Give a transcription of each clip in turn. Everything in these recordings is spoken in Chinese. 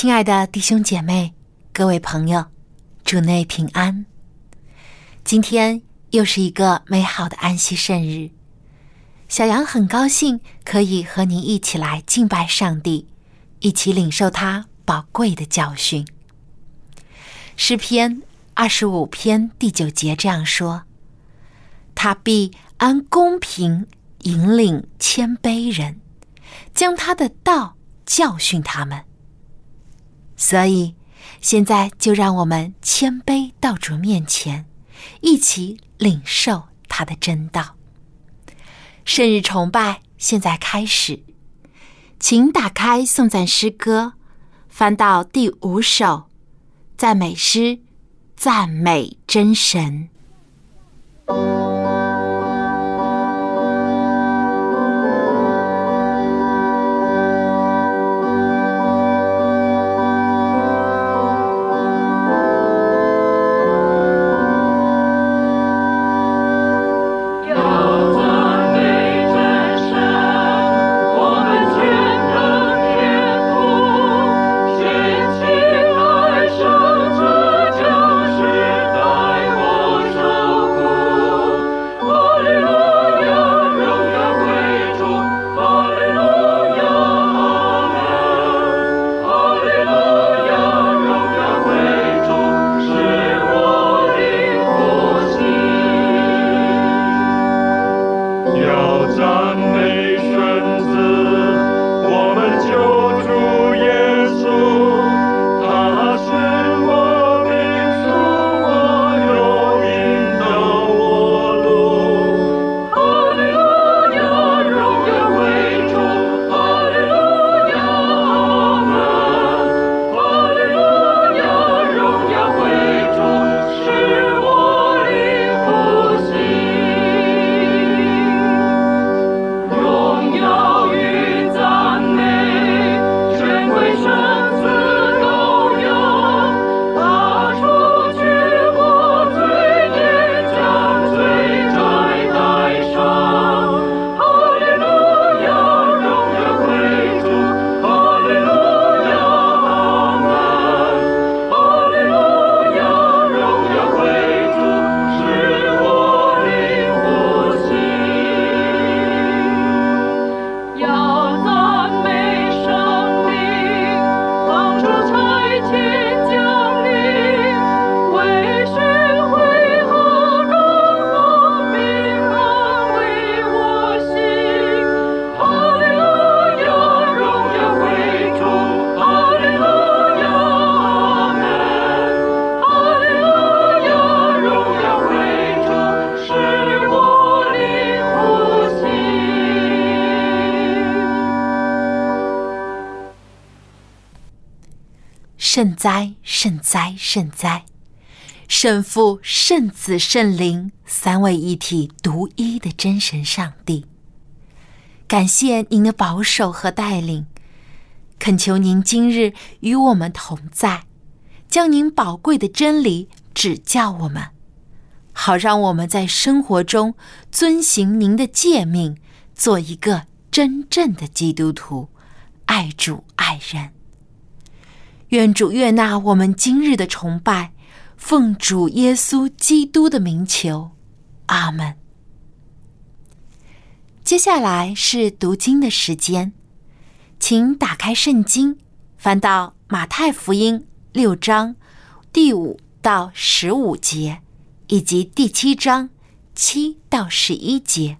亲爱的弟兄姐妹、各位朋友，主内平安。今天又是一个美好的安息圣日，小杨很高兴可以和您一起来敬拜上帝，一起领受他宝贵的教训。诗篇二十五篇第九节这样说：“他必按公平引领谦卑人，将他的道教训他们。”所以，现在就让我们谦卑到主面前，一起领受他的真道。圣日崇拜现在开始，请打开颂赞诗歌，翻到第五首赞美诗，赞美真神。圣哉，圣哉，圣哉！圣父、圣子、圣灵三位一体、独一的真神上帝，感谢您的保守和带领，恳求您今日与我们同在，将您宝贵的真理指教我们，好让我们在生活中遵行您的诫命，做一个真正的基督徒，爱主爱人。愿主悦纳我们今日的崇拜，奉主耶稣基督的名求，阿门。接下来是读经的时间，请打开圣经，翻到马太福音六章第五到十五节，以及第七章七到十一节。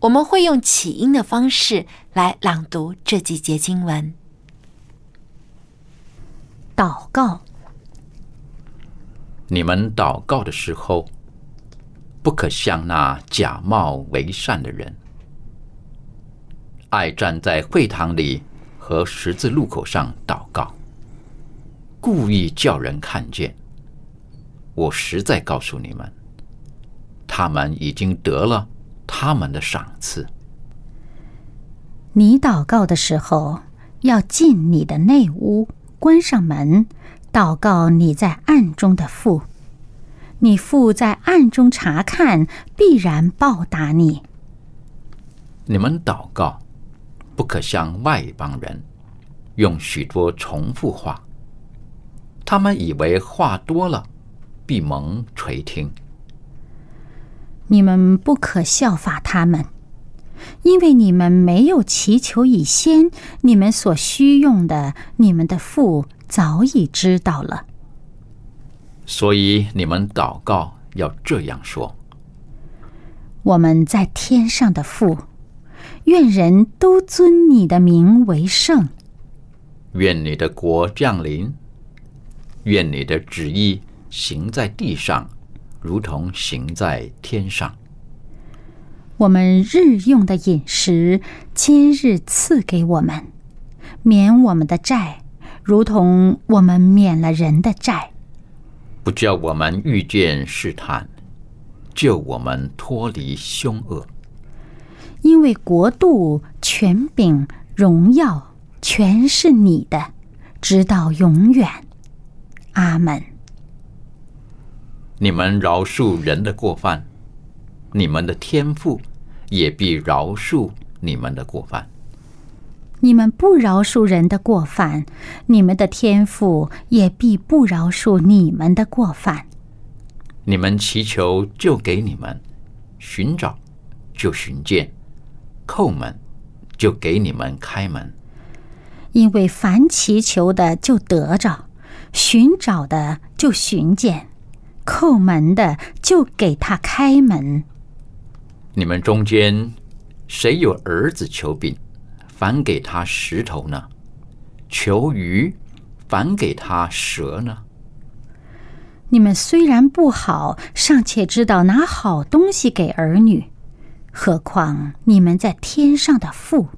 我们会用起音的方式来朗读这几节经文。祷告。你们祷告的时候，不可像那假冒为善的人，爱站在会堂里和十字路口上祷告，故意叫人看见。我实在告诉你们，他们已经得了他们的赏赐。你祷告的时候，要进你的内屋，关上门，祷告你在暗中的父。你父在暗中查看，必然报答你。你们祷告，不可像外邦人，用许多重复话。他们以为话多了。必蒙垂听，你们不可效法他们，因为你们没有祈求以先，你们所需用的，你们的父早已知道了。所以你们祷告要这样说：我们在天上的父，愿人都尊你的名为圣。愿你的国降临。愿你的旨意。行在地上，如同行在天上。我们日用的饮食，今日赐给我们，免我们的债，如同我们免了人的债。不叫我们遇见试探，救我们脱离凶恶。因为国度、权柄、荣耀，全是你的，直到永远。阿门。你们饶恕人的过犯，你们的天赋也必饶恕你们的过犯。你们不饶恕人的过犯，你们的天赋也必不饶恕你们的过犯。你们祈求就给你们，寻找就寻见，叩门就给你们开门。因为凡祈求的就得着，寻找的就寻见。叩门的就给他开门。你们中间谁有儿子求饼，反给他石头呢？求鱼，反给他蛇呢？你们虽然不好，尚且知道拿好东西给儿女，何况你们在天上的父，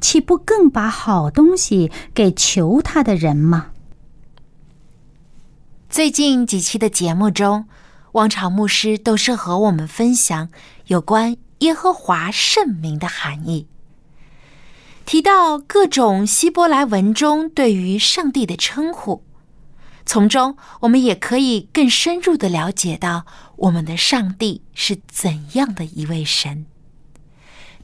岂不更把好东西给求他的人吗？最近几期的节目中，王朝牧师都是和我们分享有关耶和华圣名的含义，提到各种希伯来文中对于上帝的称呼，从中我们也可以更深入的了解到我们的上帝是怎样的一位神。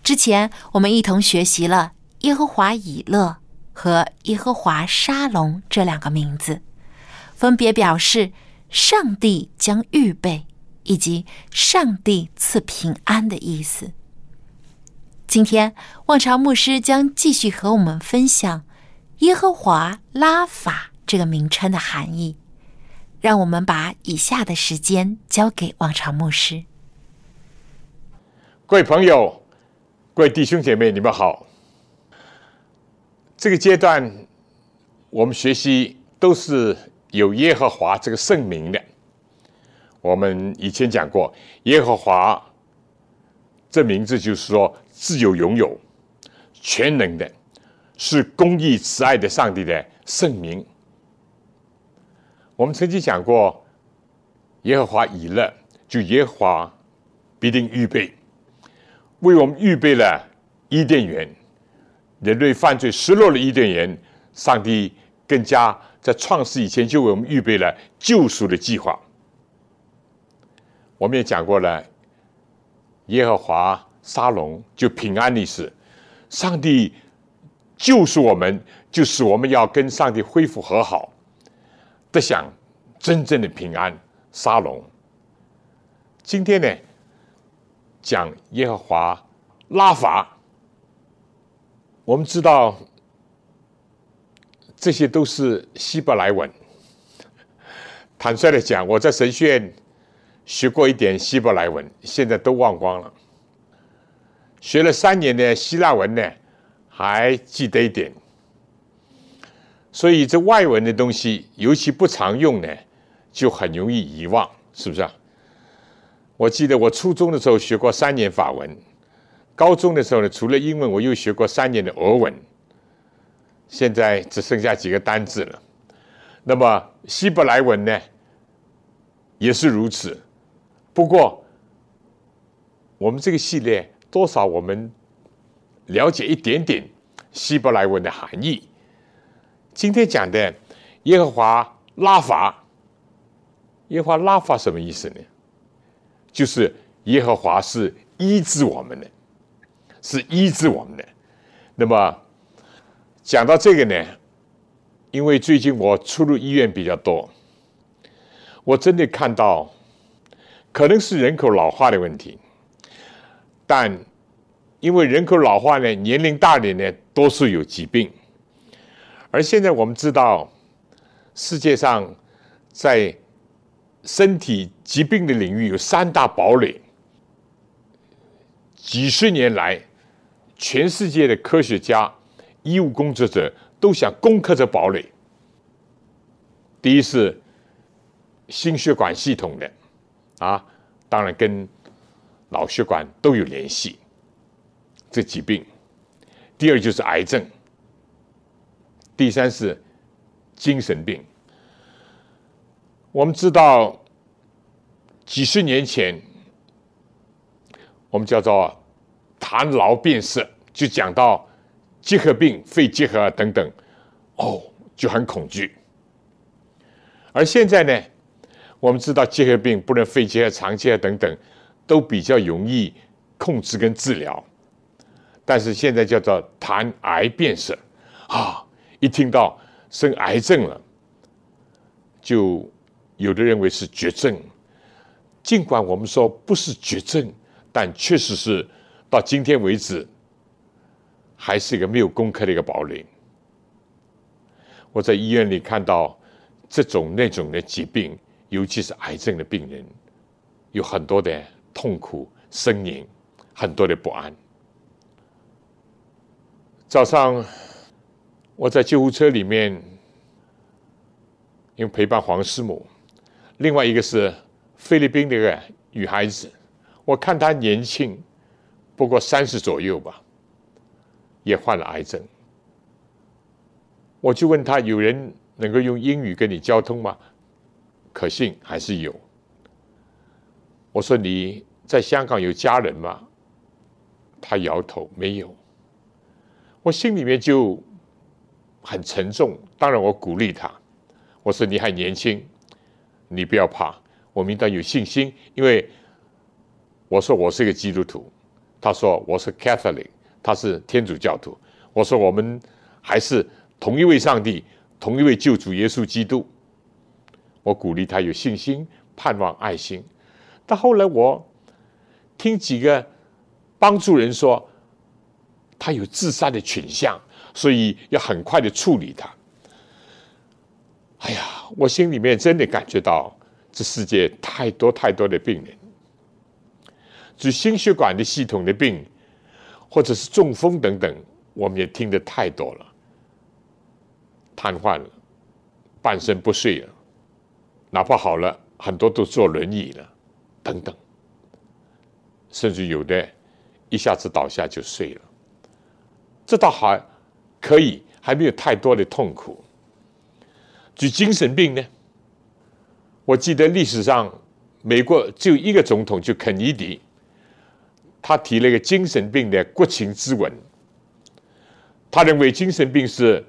之前我们一同学习了耶和华以勒和耶和华沙龙这两个名字。分别表示上帝将预备以及上帝赐平安的意思。今天，望潮牧师将继续和我们分享耶和华拉法这个名称的含义。让我们把以下的时间交给望潮牧师。各位朋友，各位弟兄姐妹，你们好。这个阶段，我们学习都是。有耶和华这个圣名的，我们以前讲过，耶和华这名字就是说自由拥有、全能的，是公义慈爱的上帝的圣名。我们曾经讲过，耶和华以勒，就耶和华必定预备，为我们预备了伊甸园，人类犯罪失落了伊甸园，上帝更加。在创世以前就为我们预备了救赎的计划。我们也讲过了，耶和华沙龙就平安的事，上帝救赎我们，就是我们要跟上帝恢复和好，得享真正的平安沙龙。今天呢，讲耶和华拉法，我们知道。这些都是希伯来文。坦率的讲，我在神学院学过一点希伯来文，现在都忘光了。学了三年的希腊文呢，还记得一点。所以这外文的东西，尤其不常用呢，就很容易遗忘，是不是啊？我记得我初中的时候学过三年法文，高中的时候呢，除了英文，我又学过三年的俄文，现在只剩下几个单字了。那么希伯来文呢，也是如此。不过，我们这个系列多少我们了解一点点希伯来文的含义。今天讲的耶和华拉法，耶和华拉法什么意思呢？就是耶和华是医治我们的，是医治我们的。那么讲到这个呢？因为最近我出入医院比较多，我真的看到，可能是人口老化的问题，但因为人口老化呢，年龄大的呢，多数有疾病，而现在我们知道，世界上在身体疾病的领域有三大堡垒，几十年来，全世界的科学家、医务工作者。都想攻克这堡垒。第一是心血管系统的啊，当然跟脑血管都有联系，这疾病。第二就是癌症，第三是精神病。我们知道几十年前，我们叫做谈痨变色，就讲到。结核病、肺结核等等，哦，就很恐惧。而现在呢，我们知道结核病，不论肺结核、肠结核等等，都比较容易控制跟治疗。但是现在叫做谈癌变色啊，一听到生癌症了，就有的认为是绝症。尽管我们说不是绝症，但确实是到今天为止。还是一个没有攻克的一个堡垒。我在医院里看到这种那种的疾病，尤其是癌症的病人，有很多的痛苦呻吟，很多的不安。早上我在救护车里面，因为陪伴黄师母，另外一个是菲律宾的一个女孩子，我看她年轻，不过三十左右吧。也患了癌症，我就问他：有人能够用英语跟你交通吗？可信还是有？我说你在香港有家人吗？他摇头没有。我心里面就很沉重。当然我鼓励他，我说你还年轻，你不要怕，我们应当有信心。因为我说我是一个基督徒，他说我是 Catholic。他是天主教徒，我说我们还是同一位上帝，同一位救主耶稣基督。我鼓励他有信心、盼望、爱心。但后来我听几个帮助人说，他有自杀的倾向，所以要很快的处理他。哎呀，我心里面真的感觉到这世界太多太多的病人，就心血管的系统的病。或者是中风等等，我们也听得太多了。瘫痪了，半身不遂了，哪怕好了，很多都坐轮椅了，等等。甚至有的一下子倒下就睡了，这倒还可以，还没有太多的痛苦。至于精神病呢？我记得历史上美国只有一个总统，就肯尼迪。他提了一个精神病的国情咨文，他认为精神病是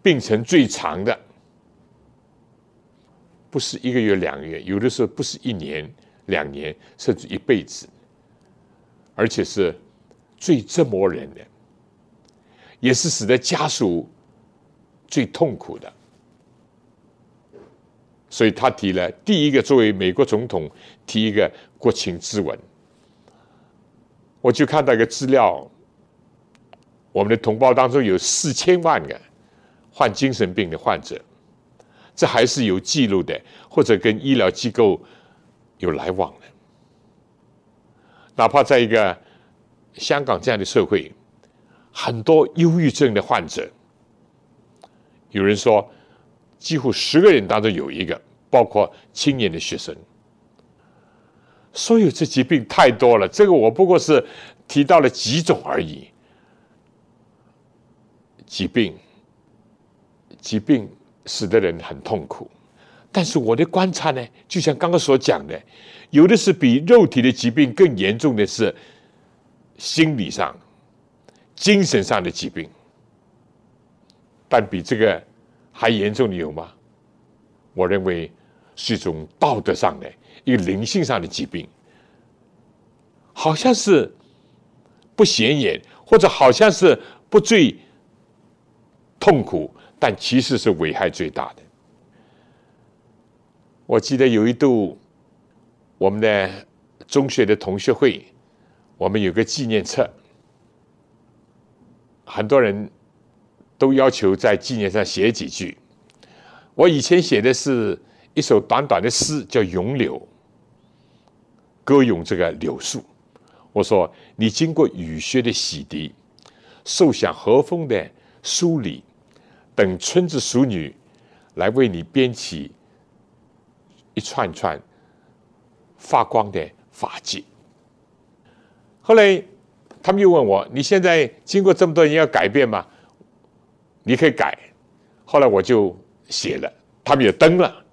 病程最长的，不是一个月两个月，有的时候不是一年两年，甚至一辈子，而且是最折磨人的，也是使得家属最痛苦的。所以他提了第一个作为美国总统提一个国情咨文。我就看到一个资料，我们的同胞当中有四千万个患精神病的患者，这还是有记录的，或者跟医疗机构有来往的。哪怕在一个香港这样的社会，很多忧郁症的患者，有人说几乎十个人当中有一个，包括青年的学生。所有这疾病太多了，这个我不过是提到了几种而已。疾病，疾病使得人很痛苦，但是我的观察呢，就像刚刚所讲的，有的是比肉体的疾病更严重的是心理上、精神上的疾病，但比这个还严重的有吗？我认为是一种道德上的、一个灵性上的疾病，好像是不显眼，或者好像是不最痛苦，但其实是危害最大的。我记得有一度，我们的中学的同学会，我们有个纪念册，很多人都要求在纪念上写几句。我以前写的是一首短短的诗，叫《咏柳》，歌咏这个柳树。我说：“你经过雨雪的洗涤，受享和风的梳理，等村子淑女来为你编起一串串发光的发髻。”后来他们又问我：“你现在经过这么多年要改变吗？你可以改。”后来我就。写了，他们也登了，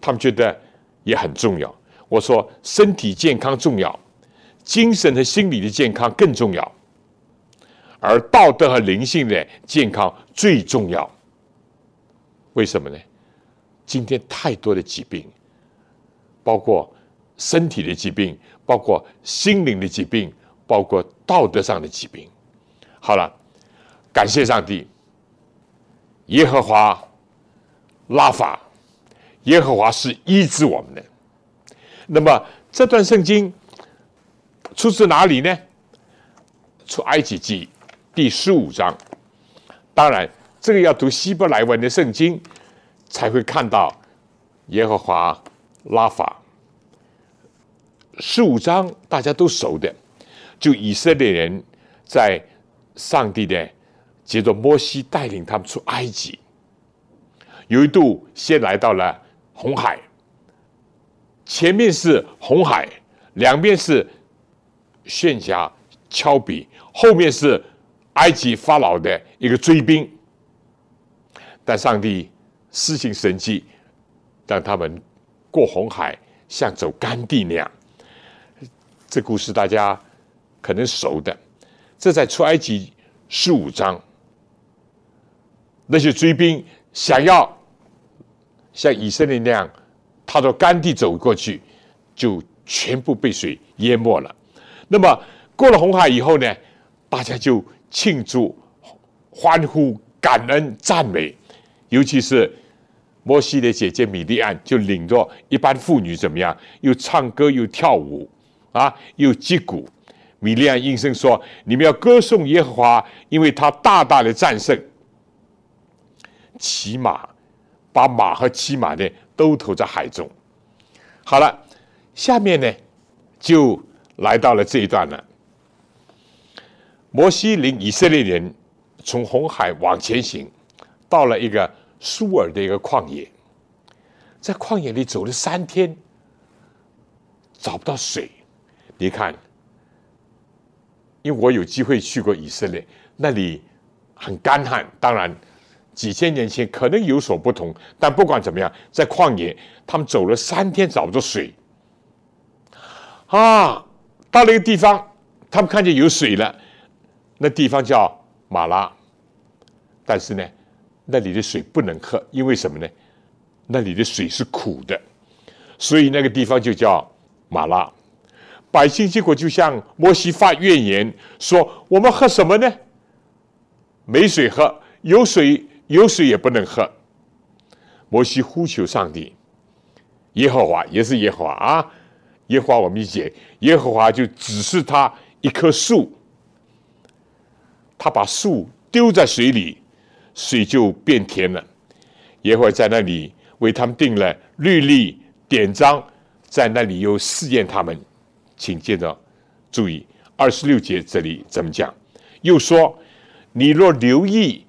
他们觉得也很重要。我说身体健康重要，精神和心理的健康更重要，而道德和灵性的健康最重要。为什么呢？今天太多的疾病，包括身体的疾病，包括心灵的疾病，包括道德上的疾病。好了，感谢上帝，耶和华。拉法，耶和华是医治我们的。那么这段圣经出自哪里呢？出埃及记第十五章。当然，这个要读希伯来文的圣经才会看到耶和华拉法。十五章大家都熟的，就以色列人在上帝的接着摩西带领他们出埃及。有一度先来到了红海，前面是红海，两边是悬崖峭壁，后面是埃及法老的一个追兵。但上帝施行神迹，让他们过红海像走干地那样。这故事大家可能熟的，这在出埃及十五章，那些追兵想要。像以色列那样，踏着干地走过去，就全部被水淹没了。那么过了红海以后呢，大家就庆祝、欢呼、感恩、赞美。尤其是摩西的姐姐米利安，就领着一般妇女怎么样？又唱歌又跳舞啊，又击鼓。米利安应声说：“你们要歌颂耶和华，因为他大大的战胜，骑马。”把马和骑马的都投在海中。好了，下面呢就来到了这一段了。摩西领以色列人从红海往前行，到了一个苏尔的一个旷野，在旷野里走了三天，找不到水。你看，因为我有机会去过以色列，那里很干旱，当然。几千年前可能有所不同，但不管怎么样，在旷野，他们走了三天找不到水。啊，到了一个地方，他们看见有水了，那地方叫马拉，但是呢，那里的水不能喝，因为什么呢？那里的水是苦的，所以那个地方就叫马拉。百姓结果就向摩西发怨言，说：“我们喝什么呢？没水喝，有水。”有水也不能喝。摩西呼求上帝，耶和华也是耶和华啊！耶和华我们理解，耶和华就指示他一棵树，他把树丢在水里，水就变甜了。耶和华在那里为他们定了律例典章，在那里又试验他们。请接着注意二十六节这里怎么讲？又说：你若留意。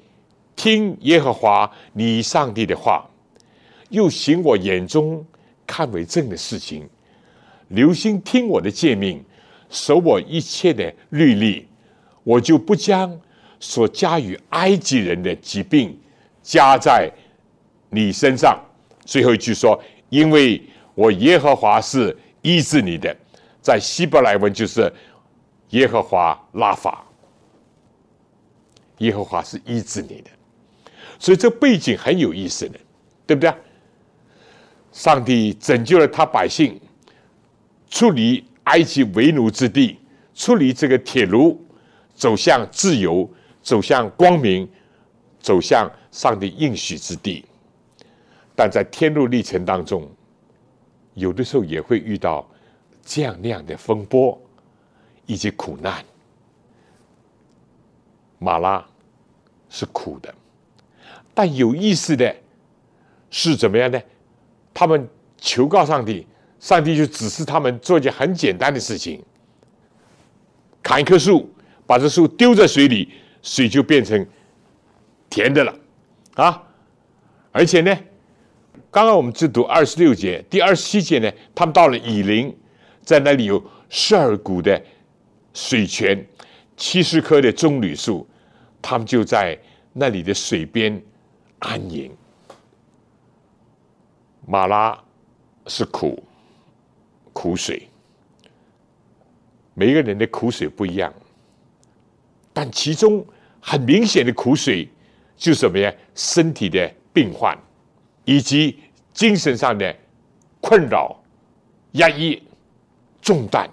听耶和华你上帝的话，又行我眼中看为正的事情，留心听我的诫命，守我一切的律例，我就不将所加于埃及人的疾病加在你身上。最后一句说：“因为我耶和华是医治你的。”在希伯来文就是耶和华拉法，耶和华是医治你的。所以这背景很有意思的，对不对？上帝拯救了他百姓，出离埃及为奴之地，出离这个铁炉，走向自由，走向光明，走向上帝应许之地。但在天路历程当中，有的时候也会遇到这样那样的风波以及苦难。马拉是苦的。但有意思的是怎么样呢？他们求告上帝，上帝就指示他们做一件很简单的事情：砍一棵树，把这树丢在水里，水就变成甜的了啊！而且呢，刚刚我们只读二十六节，第二十七节呢，他们到了以林，在那里有十二股的水泉，七十棵的棕榈树，他们就在那里的水边。安营，马拉是苦苦水，每个人的苦水不一样，但其中很明显的苦水就是什么呀？身体的病患，以及精神上的困扰、压抑、重担。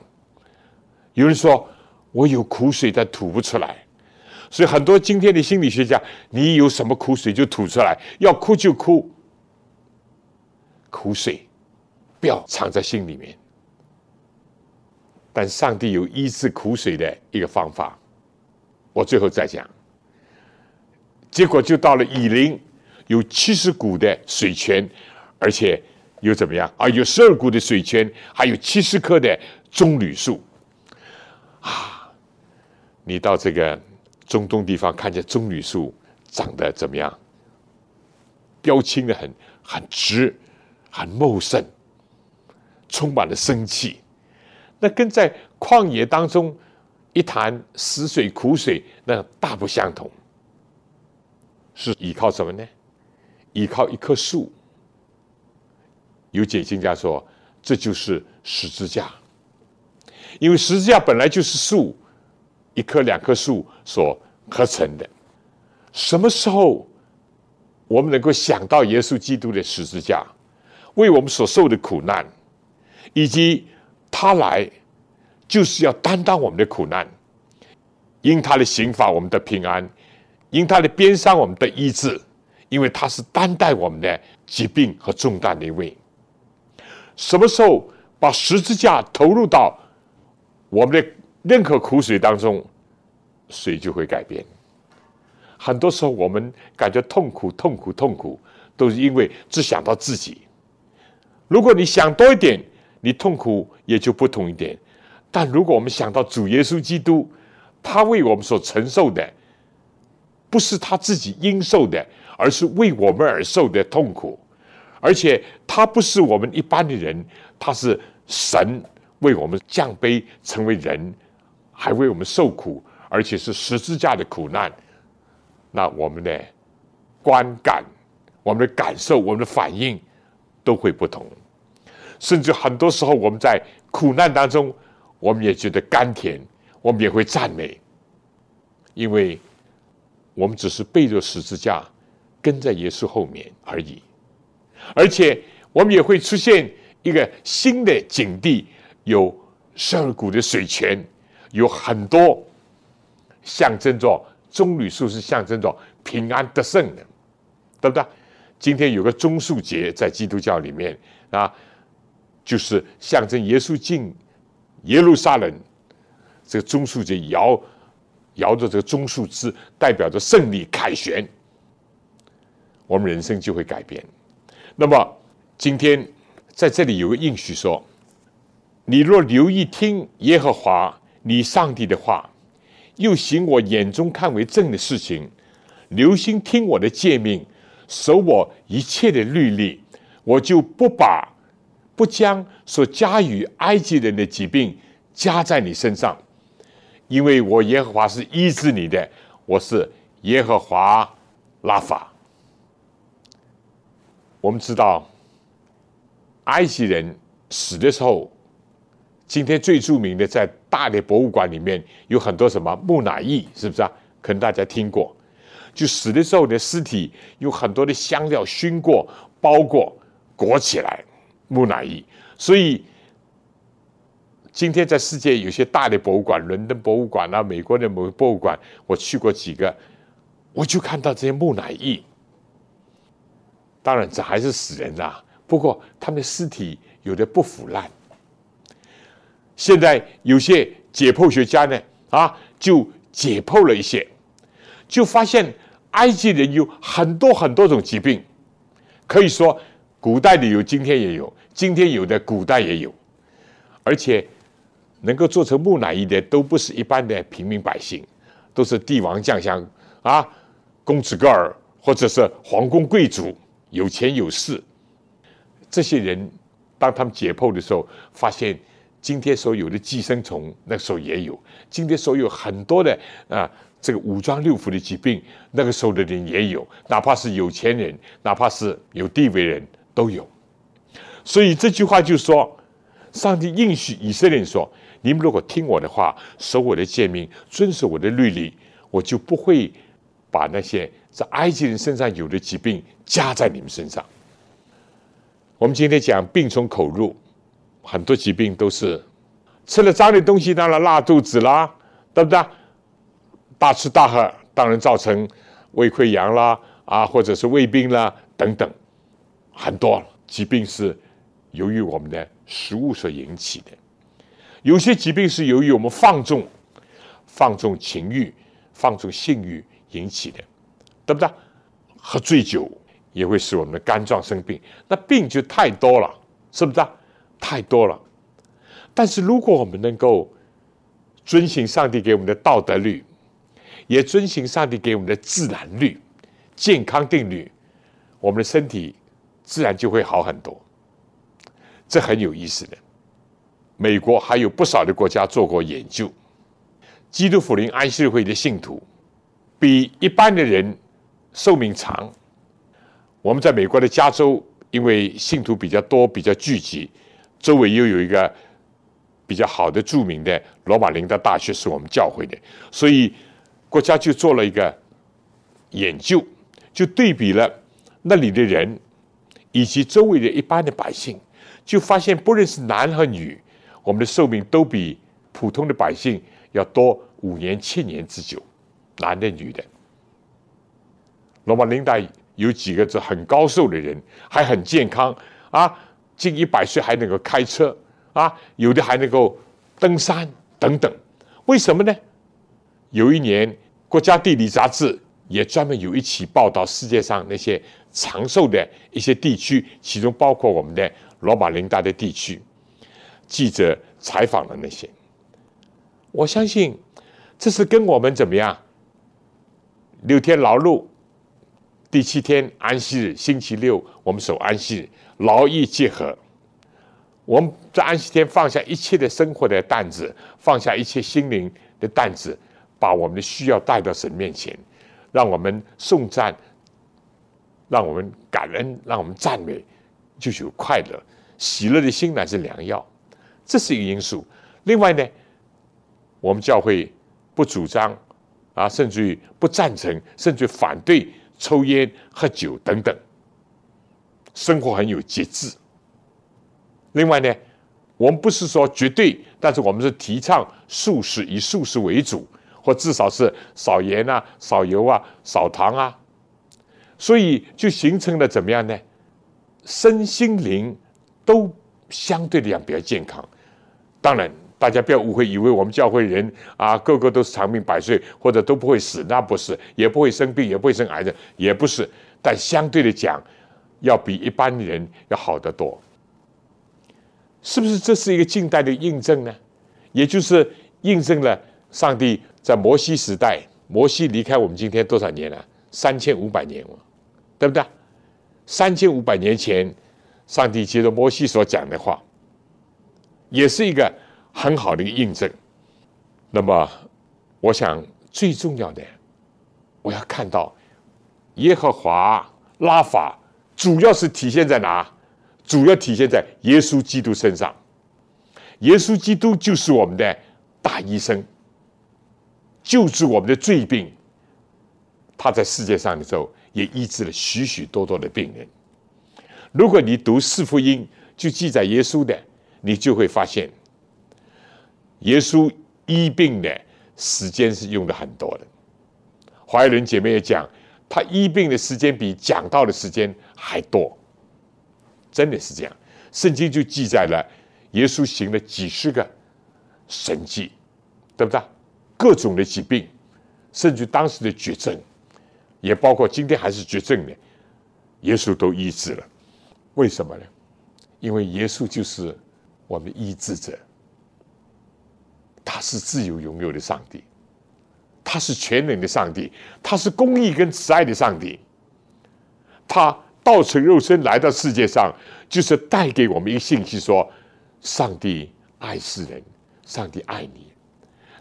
有人说我有苦水，但吐不出来。所以很多今天的心理学家，你有什么苦水就吐出来，要哭就哭，苦水不要藏在心里面。但上帝有医治苦水的一个方法，我最后再讲。结果就到了以林，有七十股的水泉，而且有怎么样啊？有十二股的水泉，还有七十棵的棕榈树。啊，你到这个。中东地方看见棕榈树长得怎么样？标青的很很直，很茂盛，充满了生气。那跟在旷野当中一潭死水苦水那大不相同。是依靠什么呢？依靠一棵树。有解经家说，这就是十字架，因为十字架本来就是树。一棵两棵树所合成的，什么时候我们能够想到耶稣基督的十字架，为我们所受的苦难，以及他来就是要担当我们的苦难，因他的刑罚我们的平安，因他的鞭伤我们的医治，因为他是担待我们的疾病和重担的一位。什么时候把十字架投入到我们的？任何苦水当中，水就会改变。很多时候，我们感觉痛苦、痛苦、痛苦，都是因为只想到自己。如果你想多一点，你痛苦也就不同一点。但如果我们想到主耶稣基督，他为我们所承受的，不是他自己应受的，而是为我们而受的痛苦，而且他不是我们一般的人，他是神为我们降卑成为人。还为我们受苦，而且是十字架的苦难，那我们的观感、我们的感受、我们的反应都会不同。甚至很多时候，我们在苦难当中，我们也觉得甘甜，我们也会赞美，因为我们只是背着十字架跟在耶稣后面而已。而且，我们也会出现一个新的景地，有十二股的水泉。有很多象征着棕榈树是象征着平安得胜的，对不对？今天有个棕树节在基督教里面啊，就是象征耶稣进耶路撒冷，这个棕树节摇摇着这个棕树枝，代表着胜利凯旋，我们人生就会改变。那么今天在这里有个应许说：你若留意听耶和华。你上帝的话，又行我眼中看为正的事情，留心听我的诫命，守我一切的律例，我就不把不将所加于埃及人的疾病加在你身上，因为我耶和华是医治你的，我是耶和华拉法。我们知道，埃及人死的时候，今天最著名的在大的博物馆里面有很多什么木乃伊，是不是啊？可能大家听过，就死的时候的尸体有很多的香料熏过、包过、裹起来，木乃伊。所以今天在世界有些大的博物馆，伦敦博物馆啊，美国的某博物馆，我去过几个，我就看到这些木乃伊。当然，这还是死人啊。不过他们的尸体有的不腐烂。现在有些解剖学家呢，啊，就解剖了一些，就发现埃及人有很多很多种疾病，可以说古代的有，今天也有，今天有的古代也有，而且能够做成木乃伊的都不是一般的平民百姓，都是帝王将相啊，公子哥儿或者是皇宫贵族。有钱有势，这些人当他们解剖的时候，发现今天所有的寄生虫，那时候也有；今天所有很多的啊，这个五脏六腑的疾病，那个时候的人也有。哪怕是有钱人，哪怕是有地位人都有。所以这句话就说，上帝应许以色列人说：“你们如果听我的话，守我的诫命，遵守我的律例，我就不会把那些。”在埃及人身上有的疾病加在你们身上。我们今天讲病从口入，很多疾病都是吃了脏的东西，当然拉肚子啦，对不对？大吃大喝当然造成胃溃疡啦，啊，或者是胃病啦等等，很多疾病是由于我们的食物所引起的。有些疾病是由于我们放纵、放纵情欲、放纵性欲引起的。对不对？喝醉酒也会使我们的肝脏生病，那病就太多了，是不是？太多了。但是如果我们能够遵循上帝给我们的道德律，也遵循上帝给我们的自然律、健康定律，我们的身体自然就会好很多。这很有意思的。美国还有不少的国家做过研究，基督福临安息日会的信徒比一般的人。寿命长，我们在美国的加州，因为信徒比较多、比较聚集，周围又有一个比较好的、著名的罗马林达大学是我们教会的，所以国家就做了一个研究，就对比了那里的人以及周围的一般的百姓，就发现不论是男和女，我们的寿命都比普通的百姓要多五年、七年之久，男的、女的。罗马林达有几个是很高寿的人，还很健康啊，近一百岁还能够开车啊，有的还能够登山等等。为什么呢？有一年，《国家地理》杂志也专门有一期报道世界上那些长寿的一些地区，其中包括我们的罗马林达的地区。记者采访了那些，我相信这是跟我们怎么样六天劳碌。第七天安息日，星期六我们守安息日，劳逸结合。我们在安息天放下一切的生活的担子，放下一切心灵的担子，把我们的需要带到神面前，让我们颂赞，让我们感恩，让我们赞美，就有快乐、喜乐的心乃是良药。这是一个因素。另外呢，我们教会不主张啊，甚至于不赞成，甚至反对。抽烟、喝酒等等，生活很有节制。另外呢，我们不是说绝对，但是我们是提倡素食，以素食为主，或至少是少盐啊、少油啊、少糖啊。所以就形成了怎么样呢？身心灵都相对的讲比较健康。当然。大家不要误会，以为我们教会人啊，个个都是长命百岁，或者都不会死，那不是，也不会生病，也不会生癌症，也不是。但相对的讲，要比一般人要好得多。是不是这是一个近代的印证呢？也就是印证了上帝在摩西时代，摩西离开我们今天多少年了？三千五百年了，对不对？三千五百年前，上帝接着摩西所讲的话，也是一个很好的一个印证。那么，我想最重要的，我要看到耶和华拉法，主要是体现在哪？主要体现在耶稣基督身上。耶稣基督就是我们的大医生，救治我们的罪病。他在世界上的时候，也医治了许许多多的病人。如果你读四福音，就记载耶稣的，你就会发现，耶稣医病的时间是用的很多的。怀仁姐妹也讲，他医病的时间比讲道的时间还多，真的是这样。圣经就记载了耶稣行了几十个神迹，对不对？各种的疾病，甚至当时的绝症，也包括今天还是绝症的，耶稣都医治了。为什么呢？因为耶稣就是我们医治者，他是自由拥有的上帝，他是全能的上帝，他是公义跟慈爱的上帝。他道成肉身来到世界上，就是带给我们一个信息：说上帝爱世人，上帝爱你，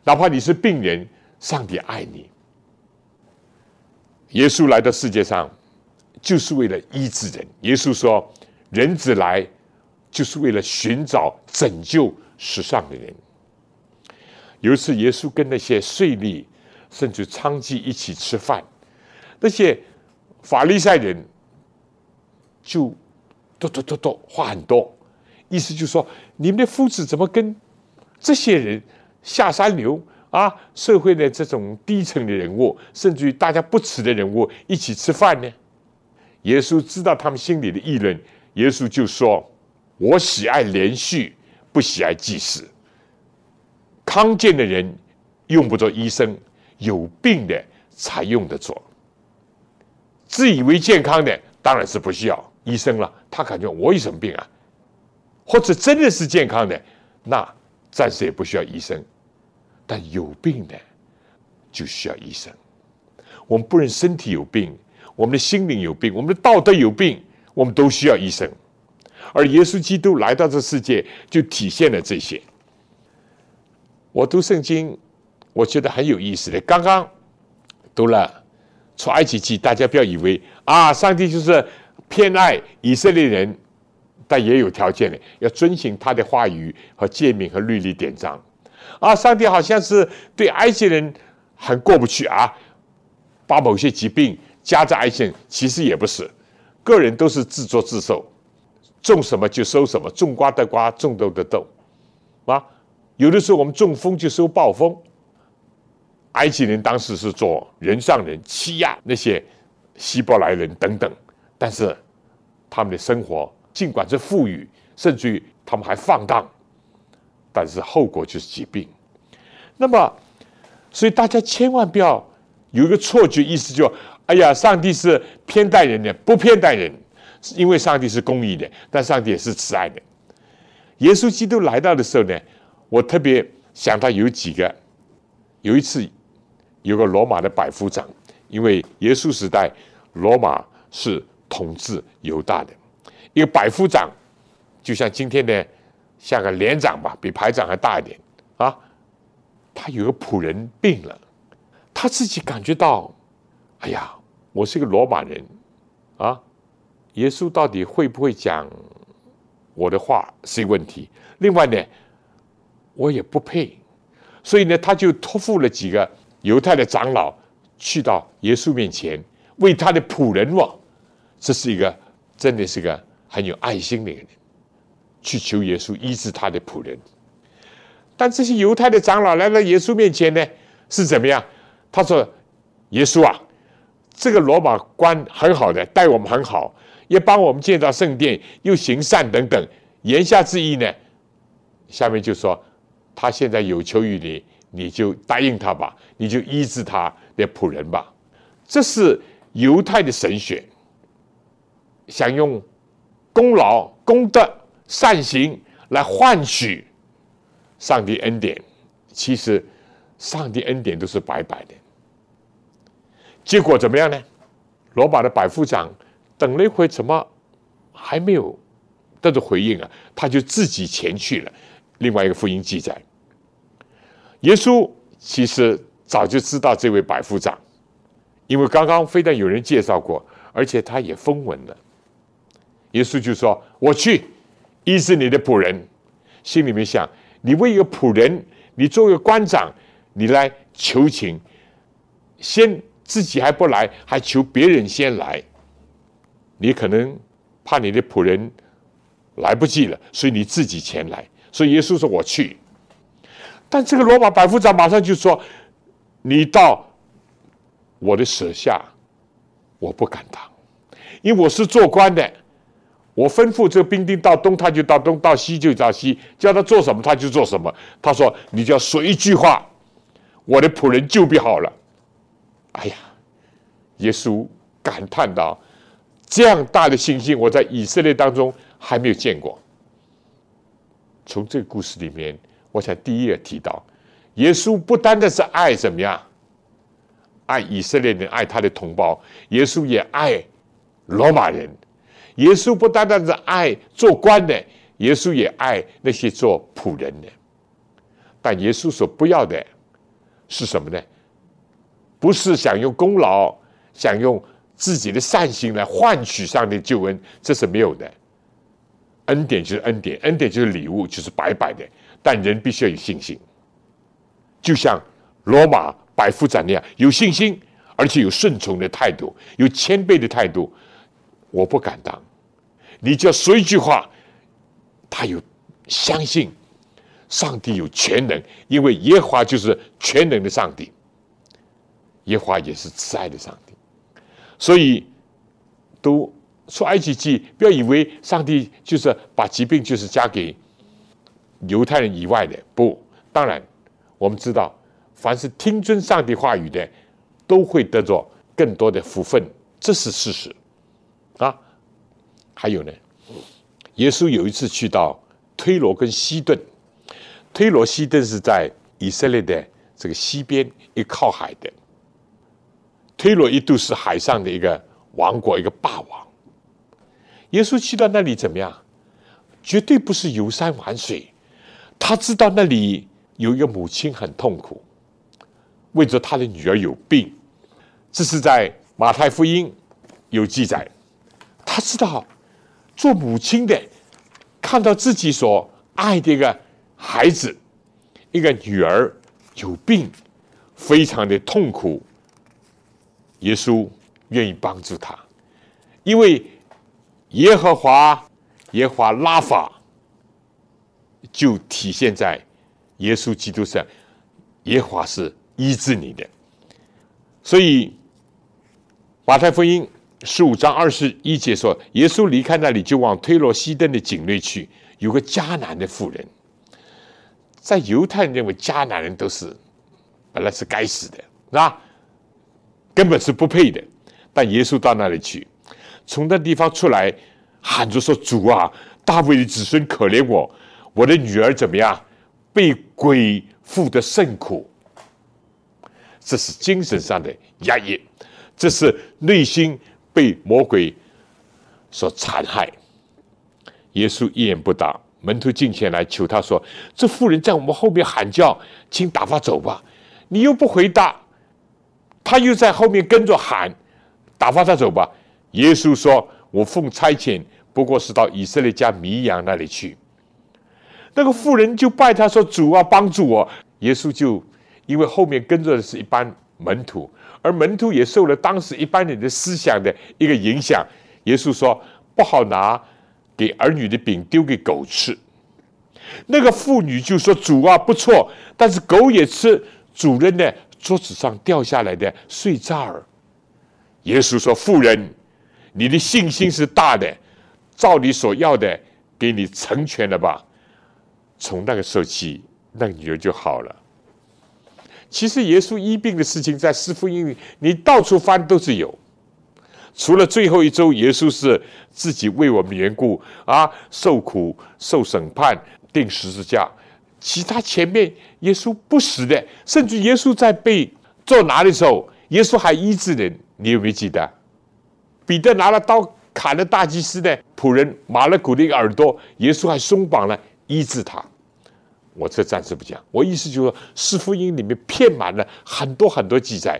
哪怕你是病人，上帝爱你。耶稣来到世界上，就是为了医治人。耶稣说。人子来，就是为了寻找拯救世上的人。有一次，耶稣跟那些税吏甚至娼妓一起吃饭，那些法利赛人就嘟嘟嘟嘟话很多，意思就是说，你们的夫子怎么跟这些人下三流啊，社会的这种低层的人物，甚至于大家不耻的人物一起吃饭呢？耶稣知道他们心里的议论。耶稣就说：“我喜爱连续，不喜爱祭祀。康健的人用不着医生，有病的才用得着。自以为健康的当然是不需要医生了。他感觉我有什么病啊？或者真的是健康的，那暂时也不需要医生。但有病的就需要医生。我们不论身体有病，我们的心灵有病，我们的道德有病。”我们都需要医生，而耶稣基督来到这世界，就体现了这些。我读圣经，我觉得很有意思的。刚刚读了出埃及记，大家不要以为啊，上帝就是偏爱以色列人，但也有条件的，要遵循他的话语和诫命和律例典章。啊，上帝好像是对埃及人很过不去啊，把某些疾病加在埃及人，其实也不是。个人都是自作自受，种什么就收什么，种瓜得瓜，种豆得豆，啊，有的时候我们中风就收暴风。埃及人当时是做人上人，欺压那些希伯来人等等，但是他们的生活尽管是富裕，甚至于他们还放荡，但是后果就是疾病。那么，所以大家千万不要有一个错觉，意思就。哎呀，上帝是偏待人的，不偏待人，因为上帝是公义的，但上帝也是慈爱的。耶稣基督来到的时候呢，我特别想到有几个。有一次，有个罗马的百夫长，因为耶稣时代罗马是统治犹大的，一个百夫长就像今天的像个连长吧，比排长还大一点啊。他有个仆人病了，他自己感觉到，哎呀。我是个罗马人，啊，耶稣到底会不会讲我的话是一个问题。另外呢，我也不配，所以呢，他就托付了几个犹太的长老去到耶稣面前，为他的仆人望。这是一个真的是个很有爱心的人，去求耶稣医治他的仆人。但这些犹太的长老来到耶稣面前呢，是怎么样？他说：“耶稣啊。”这个罗马官很好的，待我们很好，也帮我们建造圣殿，又行善等等。言下之意呢，下面就说他现在有求于你，你就答应他吧，你就医治他的仆人吧。这是犹太的神学，想用功劳、功德、善行来换取上帝恩典。其实，上帝恩典都是白白的。结果怎么样呢？罗马的百夫长等了一会，怎么还没有得到回应啊，他就自己前去了。另外一个福音记载，耶稣其实早就知道这位百夫长，因为刚刚非但有人介绍过，而且他也封文了。耶稣就说：“我去医治你的仆人。”心里面想：你为一个仆人，你作为官长，你来求情，先自己还不来，还求别人先来，你可能怕你的仆人来不及了，所以你自己前来。所以耶稣说：“我去。”但这个罗马百夫长马上就说：“你到我的舍下，我不敢当，因为我是做官的。”我吩咐这个兵丁到东，他就到东；到西就到西。叫他做什么，他就做什么。他说：“你就要说一句话，我的仆人就必好了。”哎呀，耶稣感叹道：“这样大的信心，我在以色列当中还没有见过。”从这个故事里面，我想第一个提到，耶稣不单单是爱怎么样，爱以色列人，爱他的同胞，耶稣也爱罗马人。耶稣不单单是爱做官的，耶稣也爱那些做仆人的。但耶稣所不要的是什么呢？不是想用功劳、想用自己的善行来换取上帝救恩，这是没有的。恩典就是恩典，恩典就是礼物，就是白白的。但人必须要有信心，就像罗马百夫长那样，有信心，而且有顺从的态度，有谦卑的态度。我不敢当。你只要说一句话，他有相信上帝有全能，因为耶和华就是全能的上帝，耶和华也是慈爱的上帝，所以都出埃及记，不要以为上帝就是把疾病就是加给犹太人以外的，不，当然我们知道，凡是听尊上帝话语的，都会得着更多的福分，这是事实啊。还有呢，耶稣有一次去到推罗跟西顿，推罗西顿是在以色列的这个西边，一靠海的。推罗一度是海上的一个王国，一个霸王。耶稣去到那里怎么样？绝对不是游山玩水，他知道那里有一个母亲很痛苦，为着他的女儿有病，这是在马太福音有记载，他知道。做母亲的看到自己所爱的一个孩子，一个女儿有病，非常的痛苦。耶稣愿意帮助他，因为耶和华耶和华拉法就体现在耶稣基督上，耶和华是医治你的。所以马太福音。十五章二十一节说，耶稣离开那里，就往推罗西顿的境内去。有个迦南的妇人，在犹太人认为迦南人都是本来是该死的，是吧？根本是不配的。但耶稣到那里去，从那地方出来，喊着说：“主啊，大卫的子孙，可怜我，我的女儿怎么样？被鬼附的甚苦。”这是精神上的压抑，这是内心。被魔鬼所残害，耶稣一言不答。门徒进前来求他说：“这妇人在我们后面喊叫，请打发走吧。”你又不回答，他又在后面跟着喊：“打发他走吧。”耶稣说：“我奉差遣，不过是到以色列家弥羊那里去。”那个妇人就拜他说：“主啊，帮助我！”耶稣就因为后面跟着的是一班门徒。而门徒也受了当时一般人的思想的一个影响。耶稣说：“不好拿给儿女的饼丢给狗吃。”那个妇女就说：“主啊，不错，但是狗也吃主人的桌子上掉下来的碎渣儿。”耶稣说：“妇人，你的信心是大的，照你所要的给你成全了吧。”从那个时候起，那个女儿就好了。其实耶稣医病的事情，在四福音里，你到处翻都是有。除了最后一周，耶稣是自己为我们缘故啊，受苦、受审判、钉十字架。其他前面耶稣不死的，甚至耶稣在被做拿的时候，耶稣还医治人。你有没有记得？彼得拿了刀砍了大祭司的仆人马勒古的一个耳朵，耶稣还松绑了医治他。我这暂时不讲，我意思就是说，四福音里面骗满了很多很多记载。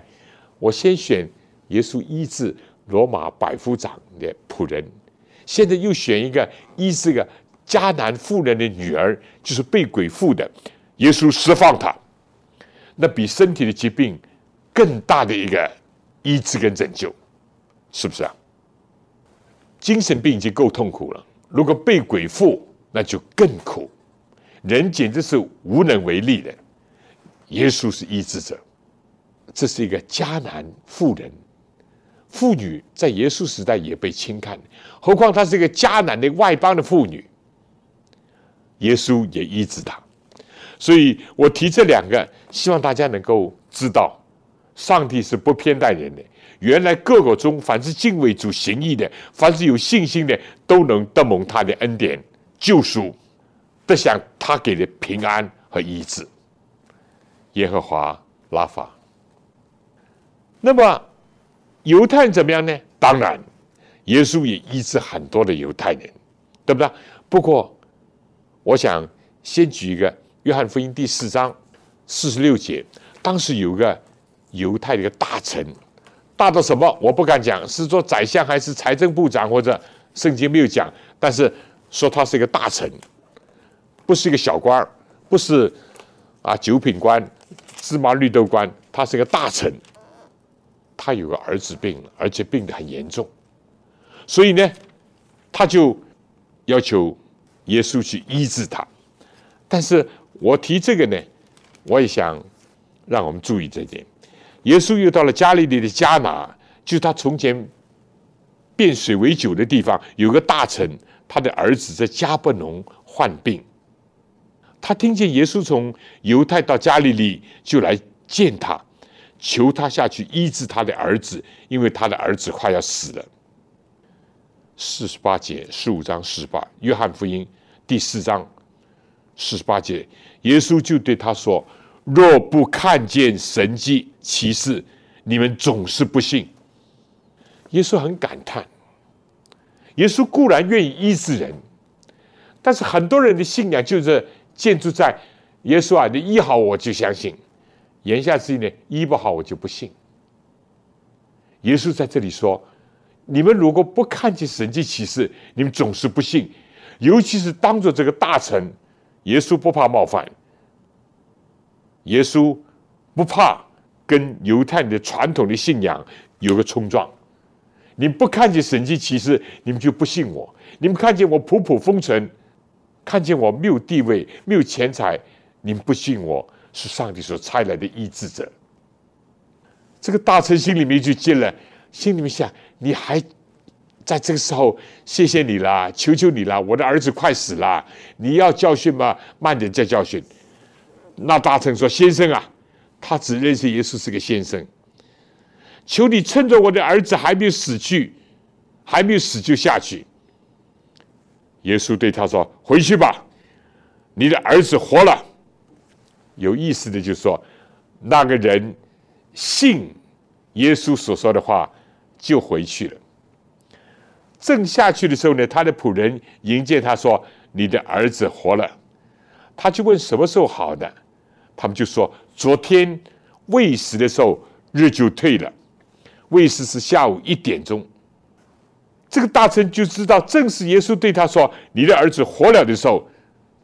我先选耶稣医治罗马百夫长的仆人，现在又选一个医治个迦南妇人的女儿，就是被鬼附的，耶稣释放他，那比身体的疾病更大的一个医治跟拯救，是不是啊？精神病已经够痛苦了，如果被鬼附，那就更苦，人简直是无能为力的。耶稣是医治者，这是一个迦南妇人，妇女在耶稣时代也被轻看，何况她是一个迦南的外邦的妇女，耶稣也医治他。所以我提这两个，希望大家能够知道，上帝是不偏待人的。原来各个中，凡是敬畏主行义的，凡是有信心的，都能得蒙他的恩典救赎，得享他给的平安和医治。耶和华拉法。那么犹太人怎么样呢？当然，耶稣也医治很多的犹太人，对不对？不过，我想先举一个约翰福音第四章四十六节，当时有个犹太的一个大臣。大到什么？我不敢讲，是做宰相还是财政部长，或者圣经没有讲。但是说他是一个大臣，不是一个小官不是啊九品官、芝麻绿豆官，他是个大臣。他有个儿子病了，而且病得很严重，所以呢，他就要求耶稣去医治他。但是我提这个呢，我也想让我们注意这点。耶稣又到了加利利的加拿，就是他从前变水为酒的地方，有个大臣，他的儿子在加布农患病。他听见耶稣从犹太到加利利，就来见他，求他下去医治他的儿子，因为他的儿子快要死了。四十八节，十五章四十八，约翰福音第四章四十八节，耶稣就对他说。若不看见神迹奇事，你们总是不信。耶稣很感叹，耶稣固然愿意医治人，但是很多人的信仰就是建筑在耶稣啊，你医好我就相信，言下之意呢，医不好我就不信。耶稣在这里说，你们如果不看见神迹奇事，你们总是不信，尤其是当着这个大臣，耶稣不怕冒犯。耶稣不怕跟犹太人的传统的信仰有个冲撞。你不看见神迹奇事，你们就不信我；你们看见我普普风尘，看见我没有地位、没有钱财，你们不信我是上帝所差来的医治者。这个大臣心里面就进了，心里面想：你还在这个时候，谢谢你了，求求你了，我的儿子快死了，你要教训吗？慢点再教训。那大臣说：“先生啊，他只认识耶稣是个先生。求你趁着我的儿子还没有死去，还没有死就下去。”耶稣对他说：“回去吧，你的儿子活了。”有意思的就是说，那个人信耶稣所说的话，就回去了。正下去的时候呢，他的仆人迎接他说：“你的儿子活了。”他就问：“什么时候好的？”他们就说：“昨天喂食的时候，日就退了。喂食是下午一点钟。这个大臣就知道，正是耶稣对他说：‘你的儿子活了’的时候。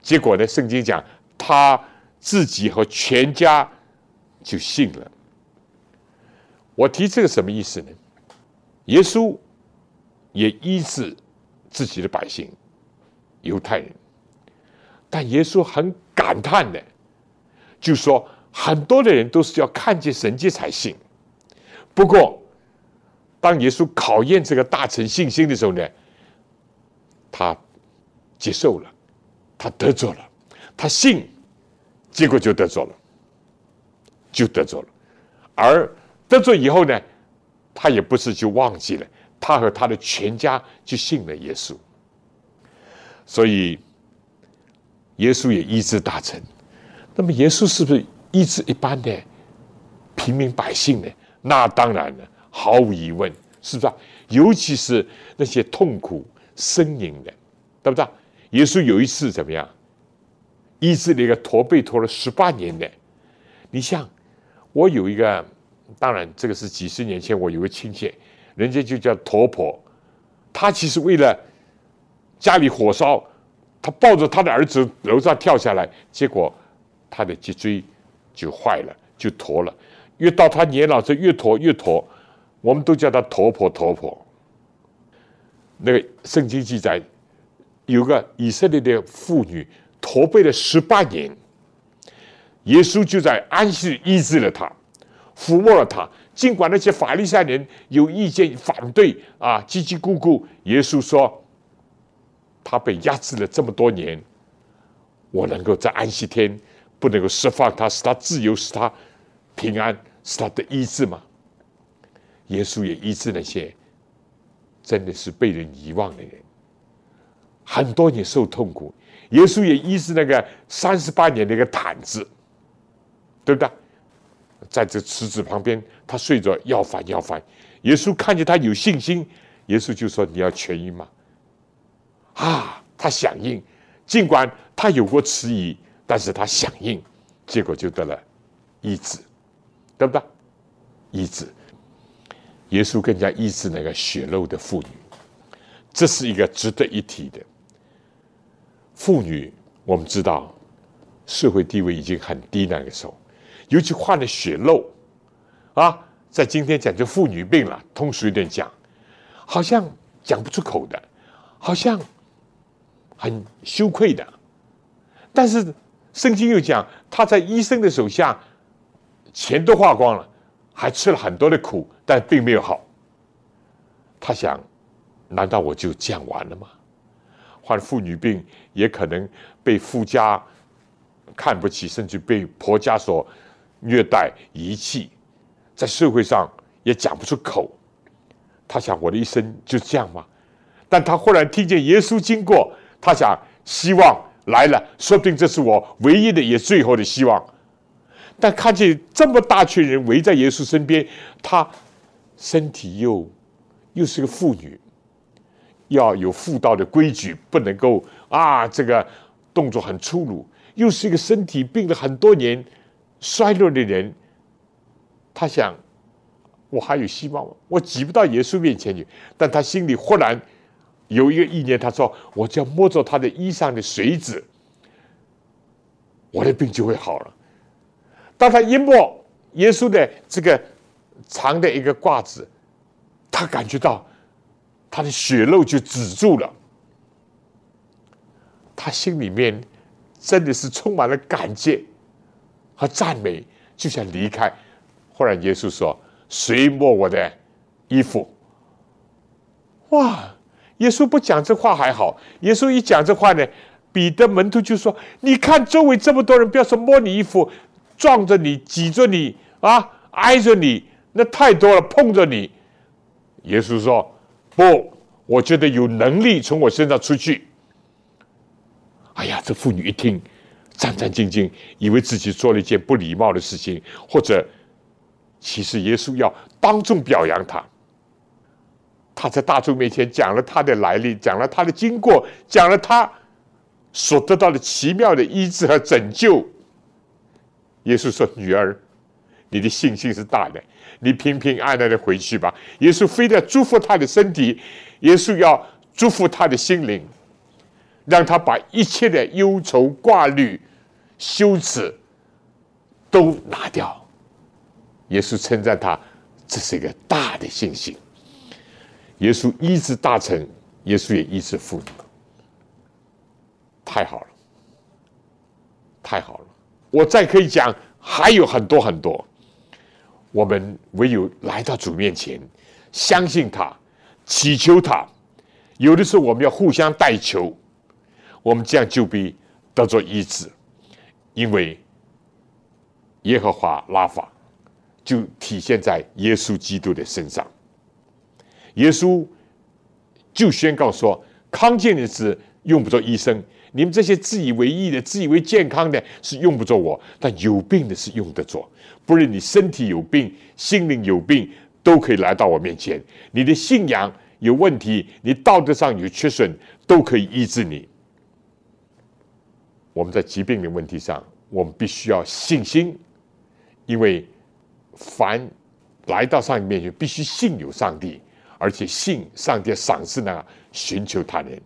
结果呢，圣经讲他自己和全家就信了。我提这个什么意思呢？耶稣也医治自己的百姓，犹太人，但耶稣很感叹的。”就说很多的人都是要看见神迹才信。不过，当耶稣考验这个大臣信心的时候呢，他接受了，他得着了，他信，结果就得着了，就得着了。而得着以后呢，他也不是就忘记了，他和他的全家就信了耶稣。所以，耶稣也医治大臣。那么耶稣是不是医治一般的平民百姓呢？那当然了，毫无疑问是不是？尤其是那些痛苦呻吟的，对不对？耶稣有一次怎么样？医治了一个驼背驼了十八年的。你像我有一个，当然这个是几十年前，我有个亲戚，人家就叫驼婆，他其实为了家里火烧，他抱着他的儿子楼上跳下来，结果他的脊椎就坏了，就驼了。越到他年老，就越驼越驼，我们都叫他驼婆驼婆。那个圣经记载，有个以色列的妇女驼背了十八年，耶稣就在安息医治了她，抚摸了她。尽管那些法利赛人有意见反对啊，叽叽咕咕，耶稣说：“他被压制了这么多年，我能够在安息天不能够释放他，使他自由，使他平安，使他的医治吗？”耶稣也医治那些。真的是被人遗忘的人，很多年受痛苦。耶稣也医治那个三十八年的一个毯子，对不对？在这池子旁边，他睡着要饭要饭。耶稣看见他有信心，耶稣就说：“你要痊愈吗？”啊，他响应，尽管他有过迟疑，但是他响应，结果就得了医治，对不对？医治。耶稣更加医治那个血肉的妇女，这是一个值得一提的妇女。我们知道，社会地位已经很低那个时候，尤其患了血漏啊，在今天讲就妇女病了，通俗一点讲，好像讲不出口的，好像很羞愧的。但是圣经又讲，他在医生的手下，钱都花光了。还吃了很多的苦，但并没有好。他想，难道我就这样完了吗？患妇女病也可能被夫家看不起，甚至被婆家所虐待遗弃，在社会上也讲不出口。他想，我的一生就这样吗？但他忽然听见耶稣经过，他想，希望来了，说不定这是我唯一的也最后的希望。但看见这么大群人围在耶稣身边，他身体又又是个妇女，要有妇道的规矩，不能够啊，这个动作很粗鲁，又是一个身体病了很多年、衰弱的人。他想，我还有希望吗？我挤不到耶稣面前去。但他心里忽然有一个意念，他说：“我只要摸着他的衣裳的水渍，我的病就会好了。”当他一摸耶稣的这个长的一个褂子，他感觉到他的血肉就止住了，他心里面真的是充满了感激和赞美，就想离开。忽然耶稣说：“谁摸我的衣服？”哇！耶稣不讲这话还好，耶稣一讲这话呢，彼得门徒就说：“你看周围这么多人，不要说摸你衣服。”撞着你，挤着你啊，挨着你，那太多了。碰着你，耶稣说：“不，我觉得有能力从我身上出去。”哎呀，这妇女一听，战战兢兢，以为自己做了一件不礼貌的事情，或者其实耶稣要当众表扬他。他在大众面前讲了他的来历，讲了他的经过，讲了他所得到的奇妙的医治和拯救。耶稣说：“女儿，你的信心是大的，你平平安安的回去吧。”耶稣非得祝福他的身体，耶稣要祝福他的心灵，让他把一切的忧愁、挂虑、羞耻都拿掉。耶稣称赞他，这是一个大的信心。耶稣医治大臣，耶稣也医治妇女，太好了，太好了。我再可以讲，还有很多很多。我们唯有来到主面前，相信他，祈求他。有的时候我们要互相代求，我们这样就必得着医治。因为耶和华拉法就体现在耶稣基督的身上。耶稣就宣告说：康健的子用不着医生。你们这些自以为意的、自以为健康的，是用不着我；但有病的是用得着。不论你身体有病、心灵有病、都可以来到我面前。你的信仰有问题，你道德上有缺损，都可以医治你。我们在疾病的问题上，我们必须要信心，因为凡来到上帝面前，必须信有上帝，而且信上帝赏赐呢，寻求他人。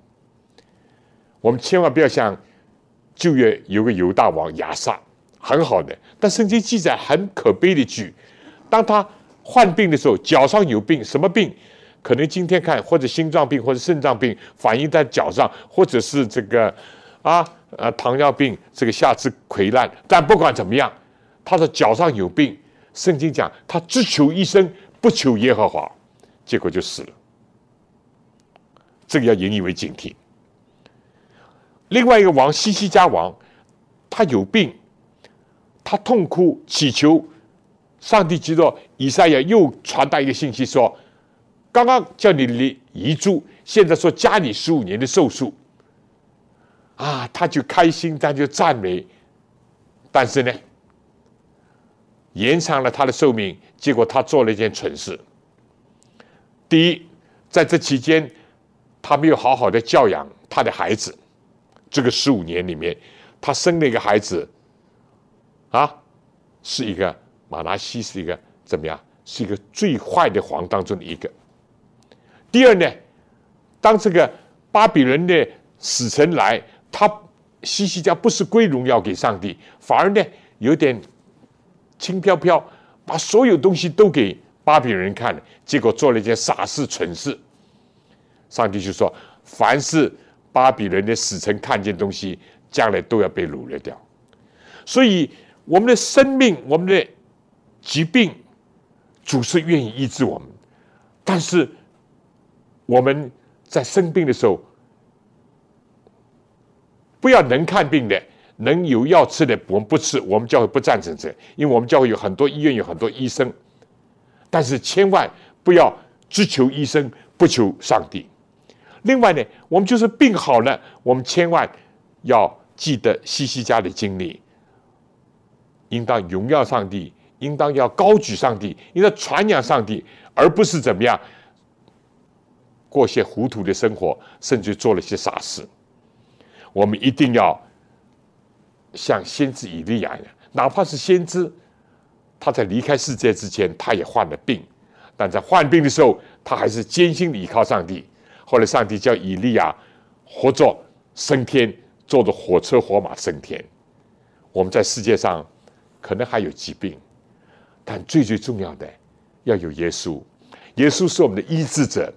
我们千万不要像旧约有个犹大王亚撒，很好的，但圣经记载很可悲的句，当他患病的时候，脚上有病，什么病？可能今天看或者心脏病或者肾脏病反映在脚上，或者是这个啊。呃，糖尿病这个下肢溃烂，但不管怎么样，他的脚上有病。圣经讲他只求医生，不求耶和华，结果就死了。这个要引以为警惕。另外一个王西西家王，他有病，他痛哭祈求上帝，知道以赛亚又传达一个信息说，刚刚叫你立遗嘱，现在说加你十五年的寿数。啊，他就开心，他就赞美，但是呢，延长了他的寿命。结果他做了一件蠢事。第一，在这期间，他没有好好的教养他的孩子。这个十五年里面，他生了一个孩子，啊，是一个马拉西，是一个怎么样？是一个最坏的皇当中的一个。第二呢，当这个巴比伦的使臣来。他西西家不是归荣耀给上帝，反而呢有点轻飘飘，把所有东西都给巴比伦人看了，结果做了一件傻事蠢事。上帝就说：凡是巴比伦的使臣看见东西，将来都要被掳掠掉。所以我们的生命、我们的疾病，主是愿意医治我们，但是我们在生病的时候。不要能看病的、能有药吃的，我们不吃。我们教会不赞成这，因为我们教会有很多医院，有很多医生。但是千万不要只求医生，不求上帝。另外呢，我们就是病好了，我们千万要记得西西家的经历，应当荣耀上帝，应当要高举上帝，应当传扬上帝，而不是怎么样过些糊涂的生活，甚至做了些傻事。我们一定要像先知以利亚一样，哪怕是先知，他在离开世界之前，他也患了病，但在患病的时候，他还是艰辛的依靠上帝。后来，上帝叫以利亚活着升天，坐着火车火马升天。我们在世界上可能还有疾病，但最最重要的要有耶稣。耶稣是我们的医治者，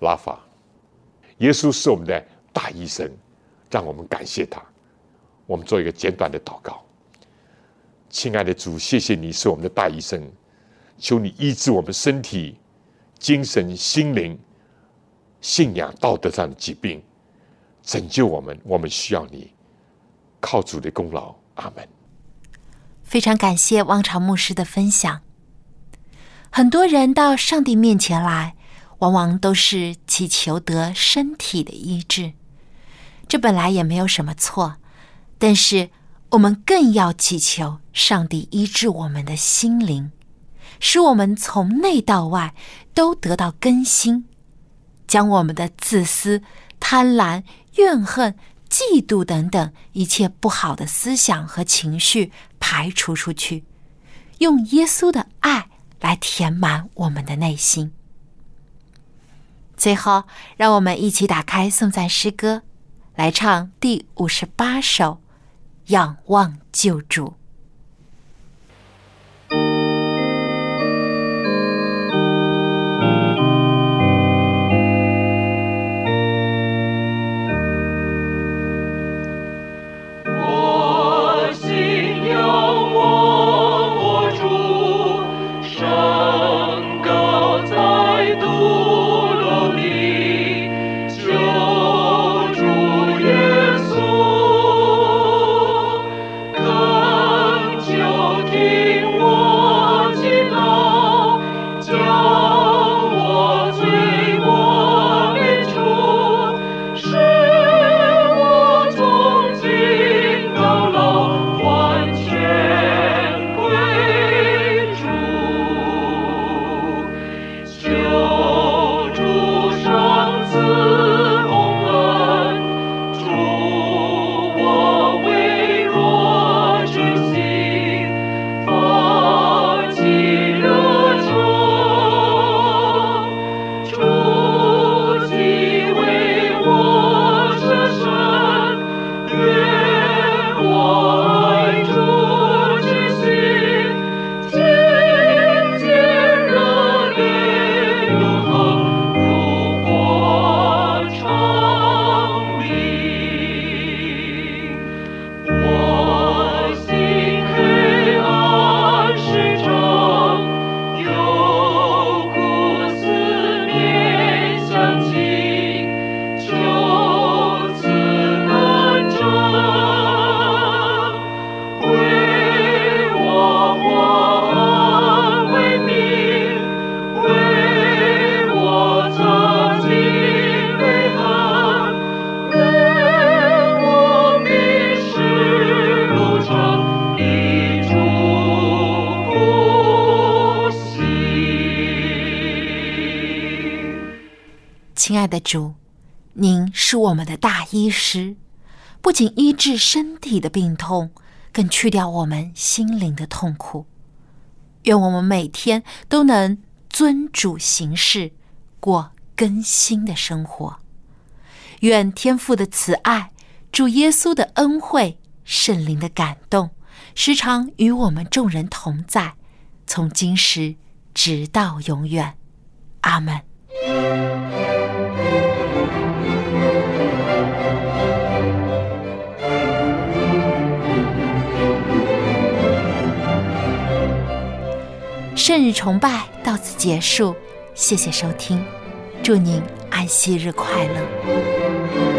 拉法。耶稣是我们的大医生。让我们感谢他。我们做一个简短的祷告，亲爱的主，谢谢你是我们的大医生，求你医治我们身体、精神、心灵、信仰、道德上的疾病，拯救我们。我们需要你，靠主的功劳。阿门。非常感谢汪朝牧师的分享。很多人到上帝面前来，往往都是祈求得身体的医治。这本来也没有什么错，但是我们更要祈求上帝医治我们的心灵，使我们从内到外都得到更新，将我们的自私、贪婪、怨恨、嫉妒等等一切不好的思想和情绪排除出去，用耶稣的爱来填满我们的内心。最后，让我们一起打开颂赞诗歌。来唱第五十八首《仰望救主》。的主，您是我们的大医师，不仅医治身体的病痛，更去掉我们心灵的痛苦。愿我们每天都能遵主行事，过更新的生活。愿天父的慈爱、主耶稣的恩惠、圣灵的感动，时常与我们众人同在，从今时直到永远。阿门。圣日崇拜到此结束，谢谢收听，祝您安息日快乐。